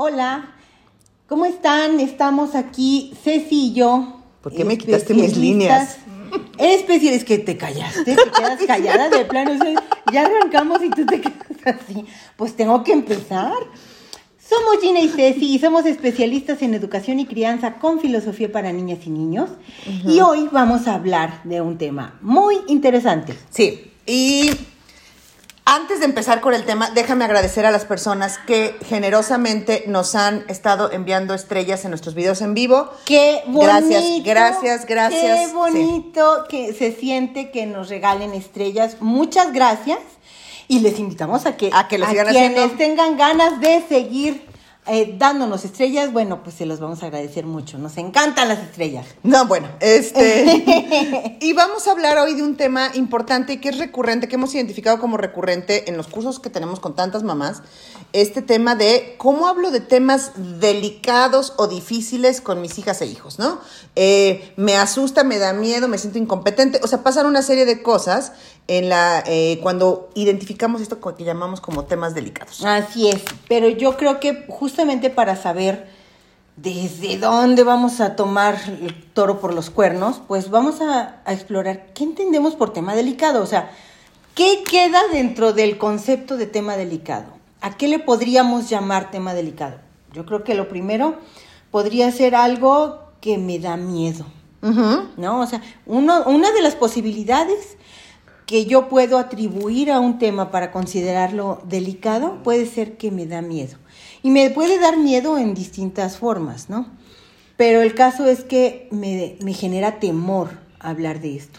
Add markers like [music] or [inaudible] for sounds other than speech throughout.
Hola, ¿cómo están? Estamos aquí, Ceci y yo. ¿Por qué me quitaste mis líneas? Especial, es que te callaste, te quedas callada de plano. o sea, ya arrancamos y tú te quedas así. Pues tengo que empezar. Somos Gina y Ceci y somos especialistas en educación y crianza con filosofía para niñas y niños. Y hoy vamos a hablar de un tema muy interesante. Sí, y antes de empezar con el tema, déjame agradecer a las personas que generosamente nos han estado enviando estrellas en nuestros videos en vivo. Qué bonito. Gracias, gracias, gracias. Qué Sí. bonito que se siente que nos regalen estrellas. Muchas gracias. Y les invitamos a que, A que lo sigan quienes haciendo. tengan ganas de seguir eh, dándonos estrellas, bueno, pues se los vamos a agradecer mucho. Nos encantan las estrellas. No, bueno, este. [laughs] y vamos a hablar hoy de un tema importante y que es recurrente, que hemos identificado como recurrente en los cursos que tenemos con tantas mamás. Este tema de cómo hablo de temas delicados o difíciles con mis hijas e hijos, ¿no? Eh, me asusta, me da miedo, me siento incompetente. O sea, pasan una serie de cosas en la eh, cuando identificamos esto que llamamos como temas delicados. Así es, pero yo creo que justamente para saber desde dónde vamos a tomar el toro por los cuernos, pues vamos a, a explorar qué entendemos por tema delicado, o sea, qué queda dentro del concepto de tema delicado, a qué le podríamos llamar tema delicado. Yo creo que lo primero podría ser algo que me da miedo. ¿no? O sea, uno, una de las posibilidades que yo puedo atribuir a un tema para considerarlo delicado puede ser que me da miedo. Y me puede dar miedo en distintas formas, ¿no? Pero el caso es que me, me genera temor hablar de esto.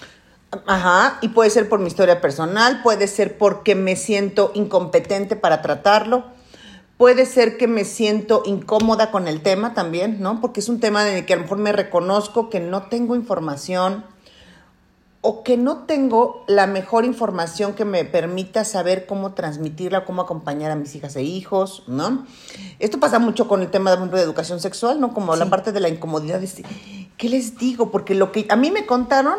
Ajá, y puede ser por mi historia personal, puede ser porque me siento incompetente para tratarlo, puede ser que me siento incómoda con el tema también, ¿no? Porque es un tema en el que a lo mejor me reconozco que no tengo información o que no tengo la mejor información que me permita saber cómo transmitirla, cómo acompañar a mis hijas e hijos, ¿no? Esto pasa mucho con el tema, por ejemplo, de educación sexual, ¿no? Como la parte de la incomodidad de, este, ¿qué les digo? Porque lo que a mí me contaron,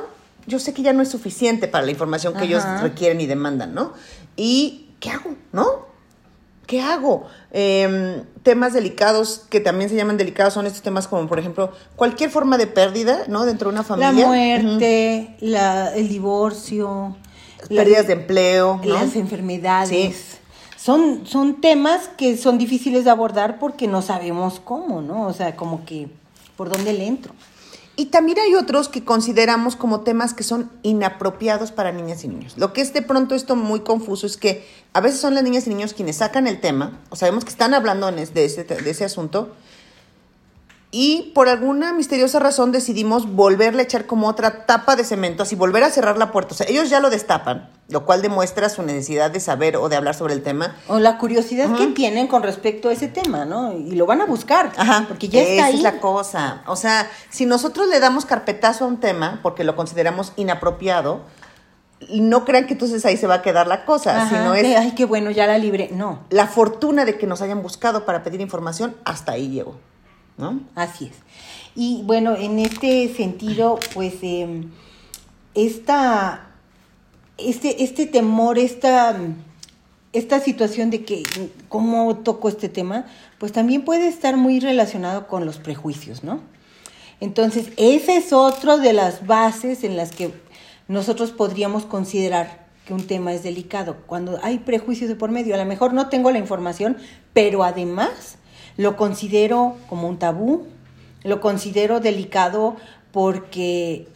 yo sé que ya no es suficiente para la información que ellos requieren y demandan, ¿no? ¿Y qué hago, no? ¿Qué hago? Eh, temas delicados que también se llaman delicados son estos temas como, por ejemplo, cualquier forma de pérdida, ¿no? Dentro de una familia. La muerte, la, el divorcio, la- Pérdidas de empleo, ¿no? las enfermedades. Sí. Son, son temas que son difíciles de abordar porque no sabemos cómo, ¿no? O sea, como que por dónde le entro. Y también hay otros que consideramos como temas que son inapropiados para niñas y niños. Lo que es de pronto esto muy confuso es que a veces son las niñas y niños quienes sacan el tema, o sabemos que están hablando de, ese, de ese asunto, y por alguna misteriosa razón decidimos volverle a echar como otra tapa de cemento, así volver a cerrar la puerta. O sea, ellos ya lo destapan, lo cual demuestra su necesidad de saber o de hablar sobre el tema. O la curiosidad que tienen con respecto a ese tema, ¿no? Y lo van a buscar. Ajá, Porque ya está esa ahí. es la cosa. O sea, si nosotros le damos carpetazo a un tema porque lo consideramos inapropiado, no crean que entonces ahí se va a quedar la cosa, Ajá, sino es ay, qué bueno, ya la libre. No, la fortuna de que nos hayan buscado para pedir información, hasta ahí llegó, ¿no? así es. Y bueno, en este sentido, pues eh, esta, este, este temor, esta, esta situación de que cómo toco este tema, pues también puede estar muy relacionado con los prejuicios, ¿no? Entonces, esa es otra de las bases en las que nosotros podríamos considerar que un tema es delicado. Cuando hay prejuicios de por medio, a lo mejor no tengo la información, pero además lo considero como un tabú, lo considero delicado porque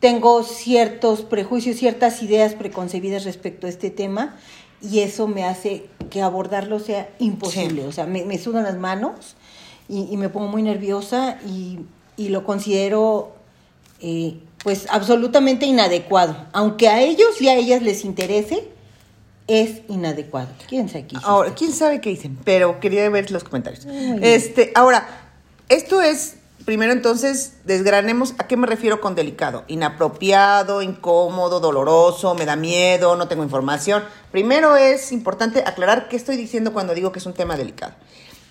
tengo ciertos prejuicios, ciertas ideas preconcebidas respecto a este tema y eso me hace que abordarlo sea imposible. Sí. O sea, me, me sudan las manos y, y me pongo muy nerviosa y, y lo considero eh, pues absolutamente inadecuado. Aunque a ellos y a ellas les interese, es inadecuado. ¿Quién sabe qué hiciste? Ahora, quién sabe qué dicen, pero quería ver los comentarios. Muy bien. Este, ahora, esto es, primero entonces, desgranemos a qué me refiero con delicado. Inapropiado, incómodo, doloroso, me da miedo, no tengo información. Primero es importante aclarar qué estoy diciendo cuando digo que es un tema delicado.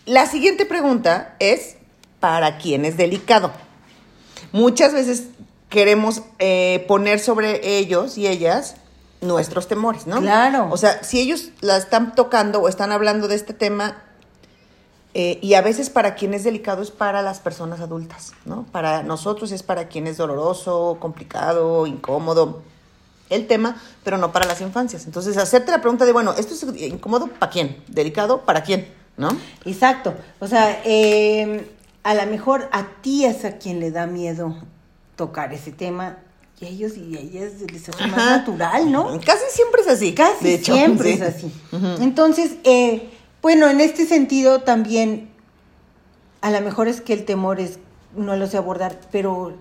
La siguiente pregunta es, ¿para quién es delicado? Muchas veces queremos eh, poner sobre ellos y ellas nuestros temores, ¿no? Claro. O sea, si ellos la están tocando o están hablando de este tema, Eh, y a veces para quien es delicado es para las personas adultas, ¿no? Para nosotros es para quien es doloroso, complicado, incómodo el tema, pero no para las infancias. Entonces, hacerte la pregunta de, bueno, ¿esto es incómodo para quién? ¿Delicado para quién? ¿No? Exacto. O sea, eh, a lo mejor a ti es a quien le da miedo tocar ese tema y a ellos y a ellas les hace más natural, ¿no? Casi siempre es así. Casi de hecho, siempre sí. es así. Entonces, eh, bueno, en este sentido también, a lo mejor es que el temor es, no lo sé abordar, pero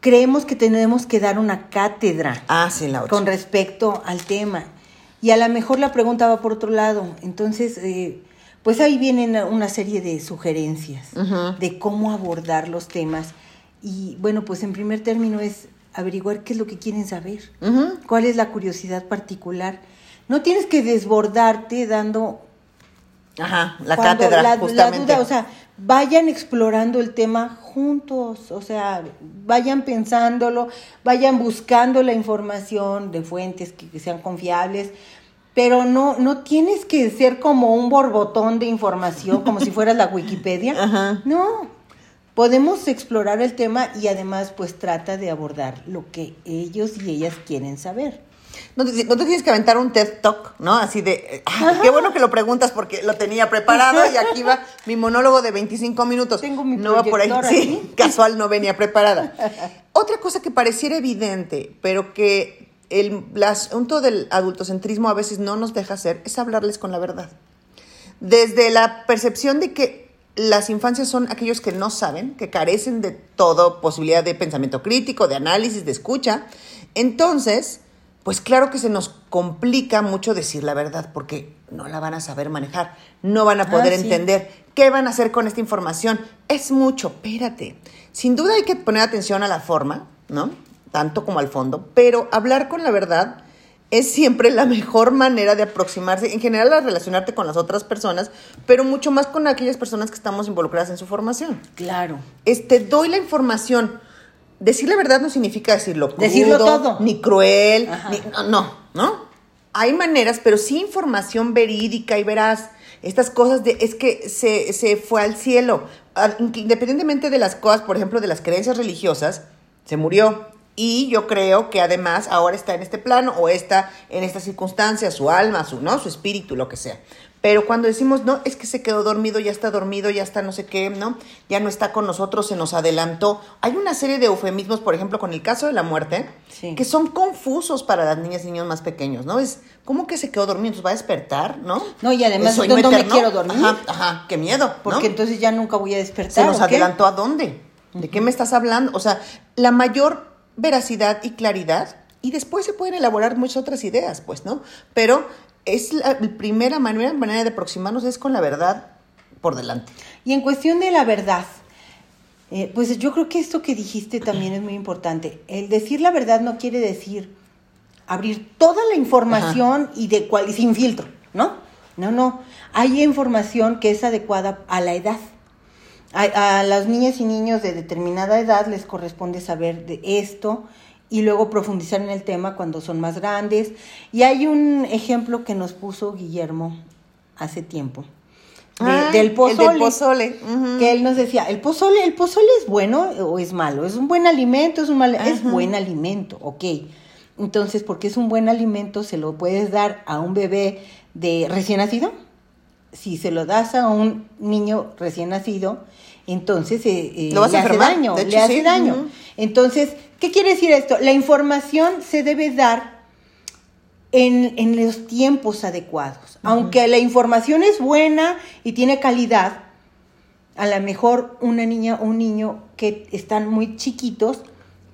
creemos que tenemos que dar una cátedra Ah, sí, la otra. con respecto al tema. Y a lo mejor la pregunta va por otro lado. Entonces, eh, pues ahí vienen una serie de sugerencias de cómo abordar los temas. Y bueno, pues en primer término es averiguar qué es lo que quieren saber, cuál es la curiosidad particular. No tienes que desbordarte dando Ajá, la cátedra, la, la duda, o sea, vayan explorando el tema juntos, o sea, vayan pensándolo, vayan buscando la información de fuentes que, que sean confiables, pero no, no tienes que ser como un borbotón de información, como si fueras la [laughs] Wikipedia. Ajá. No, podemos explorar el tema y además pues trata de abordar lo que ellos y ellas quieren saber. No te, no te tienes que aventar un TED Talk, ¿no? Así de, ah, qué bueno que lo preguntas porque lo tenía preparado y aquí va [laughs] mi monólogo de 25 minutos. Tengo mi no va por ahí, sí, [laughs] casual no venía preparada. Otra cosa que pareciera evidente, pero que el, el asunto del adultocentrismo a veces no nos deja hacer, es hablarles con la verdad. Desde la percepción de que las infancias son aquellos que no saben, que carecen de toda posibilidad de pensamiento crítico, de análisis, de escucha. Entonces, pues claro que se nos complica mucho decir la verdad porque no la van a saber manejar, no van a poder Ah, sí. entender qué van a hacer con esta información. Es mucho, espérate. Sin duda hay que poner atención a la forma, ¿no? Tanto como al fondo, pero hablar con la verdad es siempre la mejor manera de aproximarse, en general a relacionarte con las otras personas, pero mucho más con aquellas personas que estamos involucradas en su formación. Claro. Este, doy la información. Decir la verdad no significa decirlo crudo, Decirlo todo. ni cruel, ni, no, no, ¿no? Hay maneras, pero sí información verídica y verás. Estas cosas de, es que se, se fue al cielo. Ah, Independientemente de las cosas, por ejemplo, de las creencias religiosas, se murió. Y yo creo que además ahora está en este plano o está en estas circunstancias, su alma, su, ¿no? su espíritu, lo que sea. Pero cuando decimos, no, es que se quedó dormido, ya está dormido, ya está no sé qué, ¿no? Ya no está con nosotros, se nos adelantó. Hay una serie de eufemismos, por ejemplo, con el caso de la muerte, Sí. que son confusos para las niñas y niños más pequeños, ¿no? Es, ¿cómo que se quedó dormido? Entonces va a despertar, ¿no? No, y además, ¿El sueño ¿dónde me eterno? quiero dormir? Ajá, ajá, qué miedo, ¿no? Porque entonces ya nunca voy a despertar. ¿Se nos adelantó a dónde? ¿De qué me estás hablando? O sea, la mayor veracidad y claridad, y después se pueden elaborar muchas otras ideas, pues, ¿no? Pero es la primera manera, manera de aproximarnos es con la verdad por delante. Y en cuestión de la verdad, eh, pues yo creo que esto que dijiste también es muy importante. El decir la verdad no quiere decir abrir toda la información y de cual y sin filtro, ¿no? No, no. Hay información que es adecuada a la edad. A, a las niñas y niños de determinada edad les corresponde saber de esto y luego profundizar en el tema cuando son más grandes. Y hay un ejemplo que nos puso Guillermo hace tiempo. de- Ay, del el pozole. del pozole, ujú. Que él nos decía, el pozole, el pozole es bueno o es malo, es un buen alimento, es un mal, es buen alimento, ok. Entonces, porque es un buen alimento, se lo puedes dar a un bebé de recién nacido. Si se lo das a un niño recién nacido, entonces eh, eh, Lo vas a le hace daño, le hace sí, daño. Entonces, ¿qué quiere decir esto? La información se debe dar en, en los tiempos adecuados. Aunque la información es buena y tiene calidad, a lo mejor una niña o un niño que están muy chiquitos,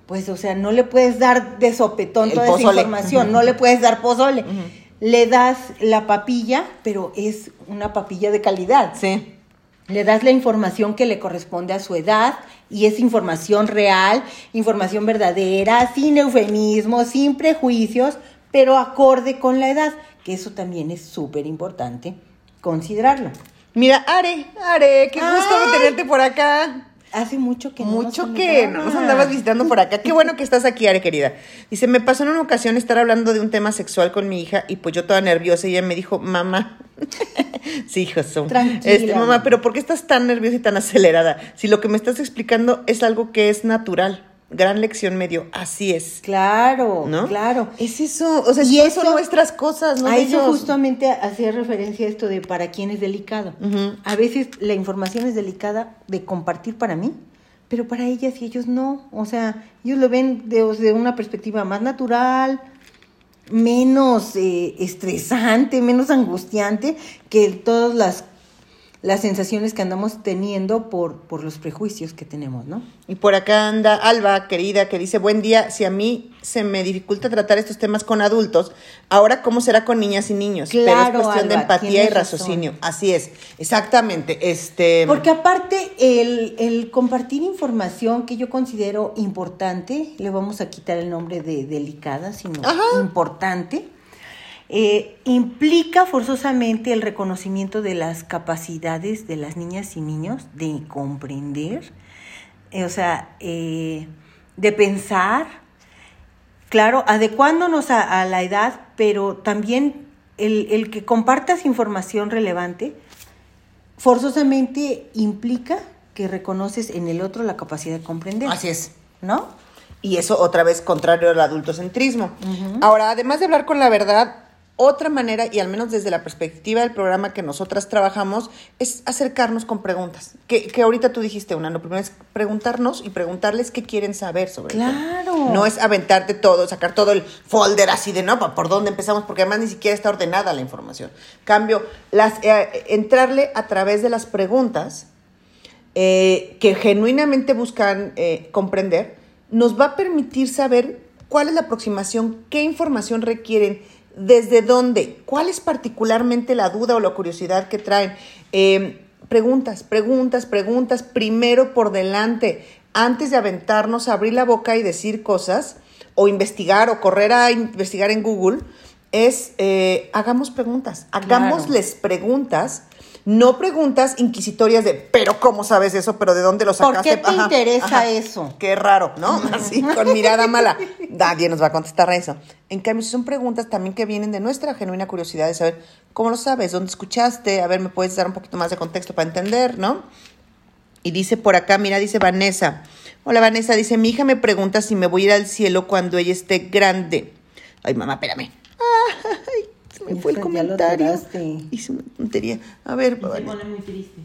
pues, o sea, no le puedes dar de sopetón El toda esa información, no le puedes dar pozole. Le das la papilla, pero es una papilla de calidad. Sí. Le das la información que le corresponde a su edad y es información real, información verdadera, sin eufemismos, sin prejuicios, pero acorde con la edad, que eso también es súper importante considerarlo. Mira, Are, Are, qué gusto Ay. tenerte por acá. Hace mucho que no Mucho nos que no nos andabas visitando por acá. Qué bueno que estás aquí, Are, querida. Dice, me pasó en una ocasión estar hablando de un tema sexual con mi hija y pues yo toda nerviosa y ella me dijo, mamá. [laughs] sí, hijo, son. Tranquila, Este, mamá. pero ¿por qué estás tan nerviosa y tan acelerada? Si lo que me estás explicando es algo que es natural. Gran lección me dio. Así es. Claro, ¿No? claro. Es eso. O sea, Y son eso- nuestras cosas, ¿no? a eso justamente hacía referencia a esto de para quién es delicado. A veces la información es delicada de compartir para mí, pero para ellas y ellos no. O sea, ellos lo ven de, de una perspectiva más natural, menos eh, estresante, menos angustiante que todas las, las sensaciones que andamos teniendo por, por los prejuicios que tenemos, ¿no? Y por acá anda Alba, querida, que dice, buen día, si a mí se me dificulta tratar estos temas con adultos, ahora cómo será con niñas y niños. Pero Claro, es cuestión de empatía y raciocinio. razón. Así es, exactamente. Este, Porque aparte, el, el compartir información que yo considero importante, le vamos a quitar el nombre de delicada, sino Ajá. importante, eh, implica forzosamente el reconocimiento de las capacidades de las niñas y niños de comprender, eh, o sea, eh, de pensar, claro, adecuándonos a, a la edad, pero también el, el que compartas información relevante forzosamente implica que reconoces en el otro la capacidad de comprender. así es. ¿No? Y eso otra vez contrario al adultocentrismo. Ahora, además de hablar con la verdad, otra manera, y al menos desde la perspectiva del programa que nosotras trabajamos, es acercarnos con preguntas. Que, que ahorita tú dijiste una, lo primero es preguntarnos y preguntarles qué quieren saber sobre el tema. Claro. No es aventarte todo, sacar todo el folder así de, no, ¿pa- ¿por dónde empezamos? Porque además ni siquiera está ordenada la información. Cambio, las, eh, entrarle a través de las preguntas eh, que genuinamente buscan eh, comprender, nos va a permitir saber cuál es la aproximación, qué información requieren, desde dónde, cuál es particularmente la duda o la curiosidad que traen. Eh, preguntas, preguntas, preguntas, primero por delante, antes de aventarnos a abrir la boca y decir cosas, o investigar, o correr a investigar en Google, es eh, hagamos preguntas, hagámosles preguntas, no preguntas inquisitorias de, pero ¿cómo sabes eso? ¿Pero de dónde lo ¿Por sacaste? qué te interesa eso? Qué raro, ¿no? [laughs] Así, con mirada mala. Nadie nos va a contestar a eso. En cambio, son preguntas también que vienen de nuestra genuina curiosidad de saber cómo lo sabes, dónde escuchaste, a ver, me puedes dar un poquito más de contexto para entender, ¿no? Y dice por acá, mira, dice Vanessa. Hola Vanessa, dice, mi hija me pregunta si me voy a ir al cielo cuando ella esté grande. Ay, mamá, espérame. Ay, me fue el comentario. Hice una tontería. A ver, Se pone muy triste.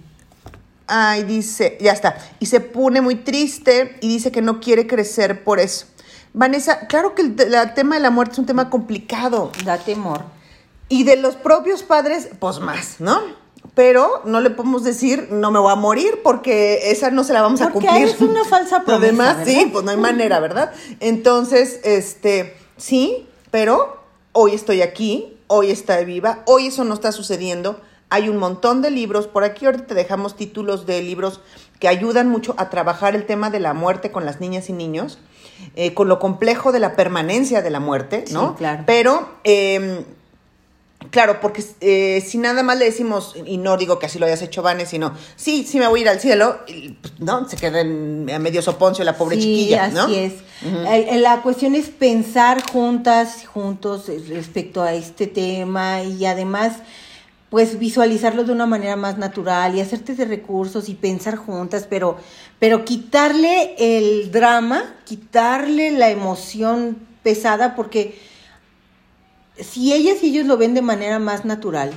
Ay, dice, ya está. Y se pone muy triste y dice que no quiere crecer por eso. Vanessa, claro que el, tema de la muerte es un tema complicado. Da temor. Y de los propios padres, pues más, ¿no? Pero no le podemos decir, no me voy a morir, porque esa no se la vamos a Porque cumplir. es una falsa [laughs] promesa, demás, sí, pues no hay manera, ¿verdad? Entonces, este, sí, pero hoy estoy aquí, hoy está viva, hoy eso no está sucediendo. Hay un montón de libros, por aquí ahorita te dejamos títulos de libros que ayudan mucho a trabajar el tema de la muerte con las niñas y niños, eh, con lo complejo de la permanencia de la muerte, ¿no? Sí, claro. Pero, eh, claro, porque eh, si nada más le decimos, y no digo que así lo hayas hecho, Vanes, sino, sí, sí me voy a ir al cielo, y, pues, ¿no? Se queda en, a medio soponcio la pobre sí, chiquilla, así ¿no? es. Eh, La cuestión es pensar juntas, juntos eh, respecto a este tema y además pues visualizarlo de una manera más natural y hacerte de recursos y pensar juntas, pero, pero quitarle el drama, quitarle la emoción pesada, porque si ellas y ellos lo ven de manera más natural,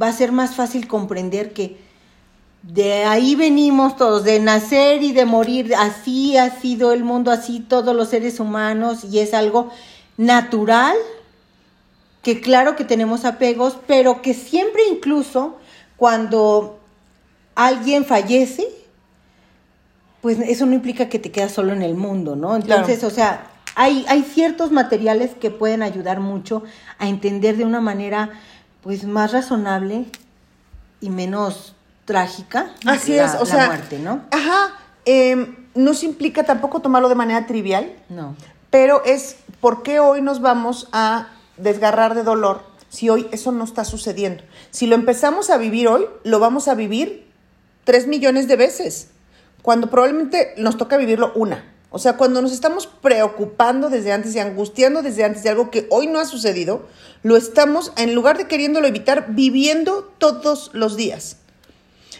va a ser más fácil comprender que de ahí venimos todos, de nacer y de morir, así ha sido el mundo, así todos los seres humanos, y es algo natural, que claro que tenemos apegos, pero que siempre incluso cuando alguien fallece, pues eso no implica que te quedas solo en el mundo, ¿no? Entonces, Claro. o sea, hay, hay ciertos materiales que pueden ayudar mucho a entender de una manera pues más razonable y menos trágica Así la, es, o la sea, muerte, ¿no? Ajá, eh, no se implica tampoco tomarlo de manera trivial, No. pero es por qué hoy nos vamos a desgarrar de dolor si hoy eso no está sucediendo. Si lo empezamos a vivir hoy, lo vamos a vivir tres millones de veces. cuando probablemente nos toca vivirlo una. O sea, cuando nos estamos preocupando desde antes y angustiando desde antes de algo que hoy no ha sucedido, lo estamos, en lugar de queriéndolo evitar, viviendo todos los días.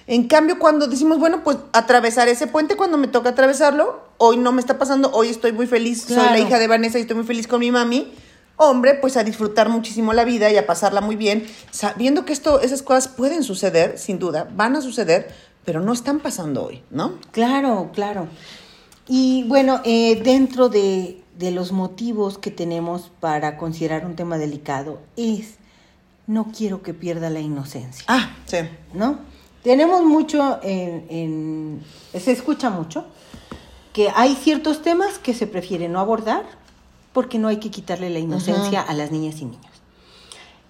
En cambio, cuando decimos, bueno, pues atravesar ese puente cuando me toca atravesarlo, hoy no me está pasando, hoy estoy muy feliz, soy la hija de Vanessa y estoy muy feliz con mi mami. Hombre, pues a disfrutar muchísimo la vida y a pasarla muy bien, sabiendo que esto, esas cosas pueden suceder, sin duda, van a suceder, pero no están pasando hoy, ¿no? Claro, claro. Y bueno, eh, dentro de, de los motivos que tenemos para considerar un tema delicado es, no quiero que pierda la inocencia, Ah, sí. ¿no? Tenemos mucho en, en- se escucha mucho, que hay ciertos temas que se prefiere no abordar porque no hay que quitarle la inocencia a las niñas y niños.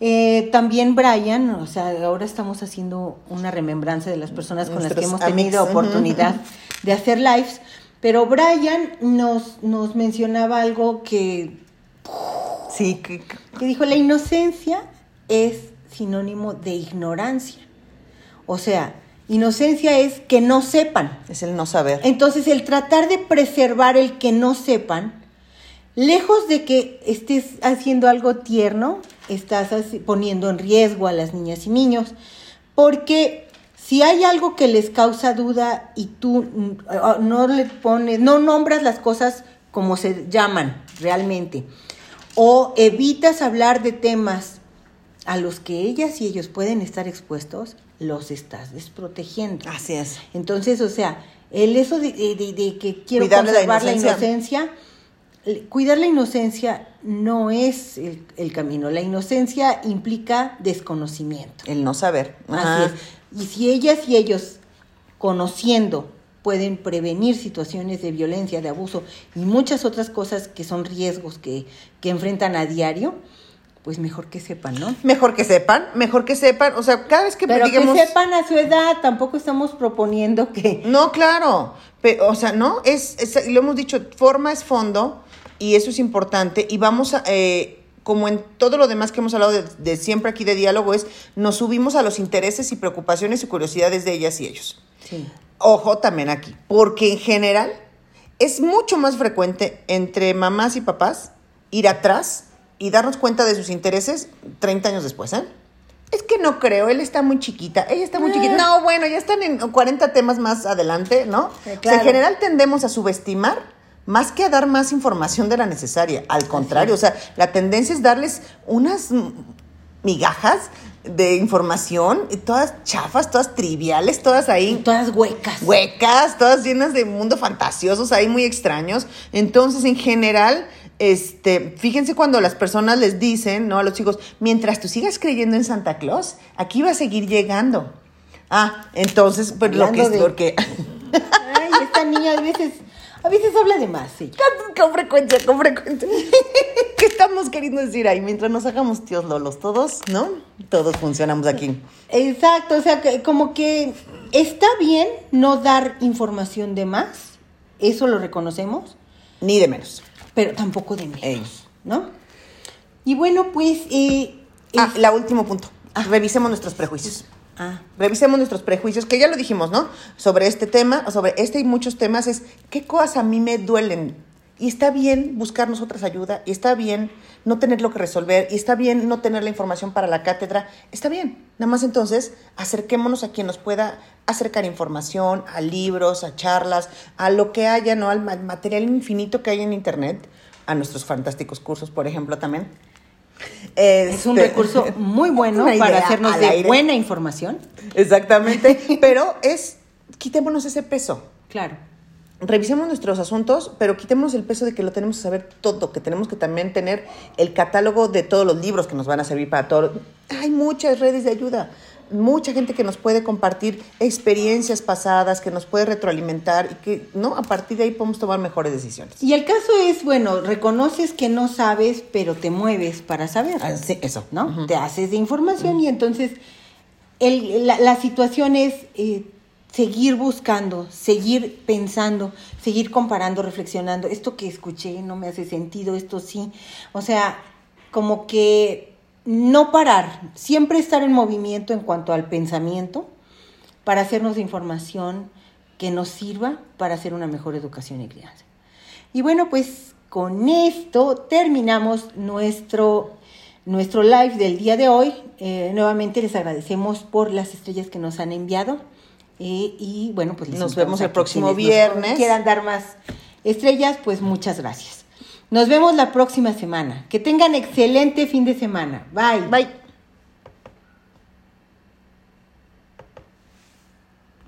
Eh, también Brian, o sea, ahora estamos haciendo una remembranza de las personas con las que hemos tenido amigos, oportunidad de hacer lives, pero Brian nos, nos mencionaba algo que, Sí, que- que- dijo, la inocencia es sinónimo de ignorancia. O sea, inocencia es que no sepan. es el no saber. Entonces, el tratar de preservar el que no sepan, lejos de que estés haciendo algo tierno, estás poniendo en riesgo a las niñas y niños, porque si hay algo que les causa duda y tú mm, no le pones, no nombras las cosas como se llaman realmente, o evitas hablar de temas a los que ellas y ellos pueden estar expuestos, los estás desprotegiendo. Así es. Entonces, o sea, el eso de, de- de- de que quiero Cuidarle conservar la inocencia. cuidar la inocencia no es el, el camino. La inocencia implica desconocimiento. El no saber. Ajá. Así es. Y si ellas y ellos, conociendo, pueden prevenir situaciones de violencia, de abuso y muchas otras cosas que son riesgos que, que enfrentan a diario, pues mejor que sepan, ¿no? Mejor que sepan, mejor que sepan. O sea, cada vez que Pero digamos. que sepan a su edad, tampoco estamos proponiendo que... No, claro. Pe- o sea, no, es, es- lo hemos dicho, forma es fondo y eso es importante. Y vamos a, eh, como en todo lo demás que hemos hablado de, de siempre aquí de diálogo, es nos subimos a los intereses y preocupaciones y curiosidades de ellas y ellos. Sí. Ojo también aquí, porque en general es mucho más frecuente entre mamás y papás ir atrás y darnos cuenta de sus intereses 30 años después, ¿eh? Es que no creo, él está muy chiquita, ella está muy Ah. chiquita. No, bueno, ya están en 40 temas más adelante, ¿no? Sí, O sea, claro. en general tendemos a subestimar más que a dar más información de la necesaria. Al contrario, o sea, la tendencia es darles unas migajas de información, y todas chafas, todas triviales, todas ahí Todas huecas. huecas, todas llenas de mundo fantasiosos, ahí muy extraños. Entonces, en general, este, fíjense cuando las personas les dicen, ¿no? A los chicos, mientras tú sigas creyendo en Santa Claus, aquí va a seguir llegando. Ah, entonces, pues lo que es de- porque [laughs] Ay, esta niña a veces, a veces habla de más, sí. [laughs] con frecuencia, con frecuencia. [laughs] ¿Qué estamos queriendo decir ahí? Mientras nos hagamos tíos lolos todos, ¿no? Todos funcionamos aquí. Exacto, o sea, que como que está bien no dar información de más, eso lo reconocemos, Ni de menos. pero tampoco de menos, Ey. ¿no? Y bueno, pues... Eh, Ah, la último punto. Revisemos nuestros prejuicios. Ah, Revisemos nuestros prejuicios, que ya lo dijimos, ¿no? Sobre este tema, sobre este y muchos temas, es qué cosas a mí me duelen. Y está bien buscarnos otras ayuda, y está bien no tener lo que resolver, y está bien no tener la información para la cátedra, está bien. Nada más entonces, acerquémonos a quien nos pueda acercar información, a libros, a charlas, a lo que haya, ¿no? Al ma- material infinito que hay en Internet, a nuestros fantásticos cursos, por ejemplo, también. Es un Este, recurso [laughs] muy bueno para hacernos de aire. buena información. Exactamente, [laughs] pero es, quitémonos ese peso. Claro. Revisemos nuestros asuntos, pero quitémonos el peso de que lo tenemos que saber todo, que tenemos que también tener el catálogo de todos los libros que nos van a servir para todo. Hay muchas redes de ayuda, mucha gente que nos puede compartir experiencias pasadas, que nos puede retroalimentar y que, ¿no? A partir de ahí podemos tomar mejores decisiones. Y el caso es, bueno, reconoces que no sabes, pero te mueves para saber. Ah, sí, eso. ¿no? Te haces de información y entonces el- la, la situación es eh, seguir buscando, seguir pensando, seguir comparando, reflexionando. Esto que escuché no me hace sentido, esto sí. O sea, como que no parar, siempre estar en movimiento en cuanto al pensamiento para hacernos información, que nos sirva para hacer una mejor educación y crianza. Y bueno, pues con esto terminamos nuestro, nuestro live del día de hoy. Eh, nuevamente les agradecemos por las estrellas que nos han enviado. Eh, y bueno, pues les Nos vemos el próximo quienes nos viernes. Quieran dar más estrellas, pues muchas gracias. Nos vemos la próxima semana. Que tengan excelente fin de semana. Bye. Bye.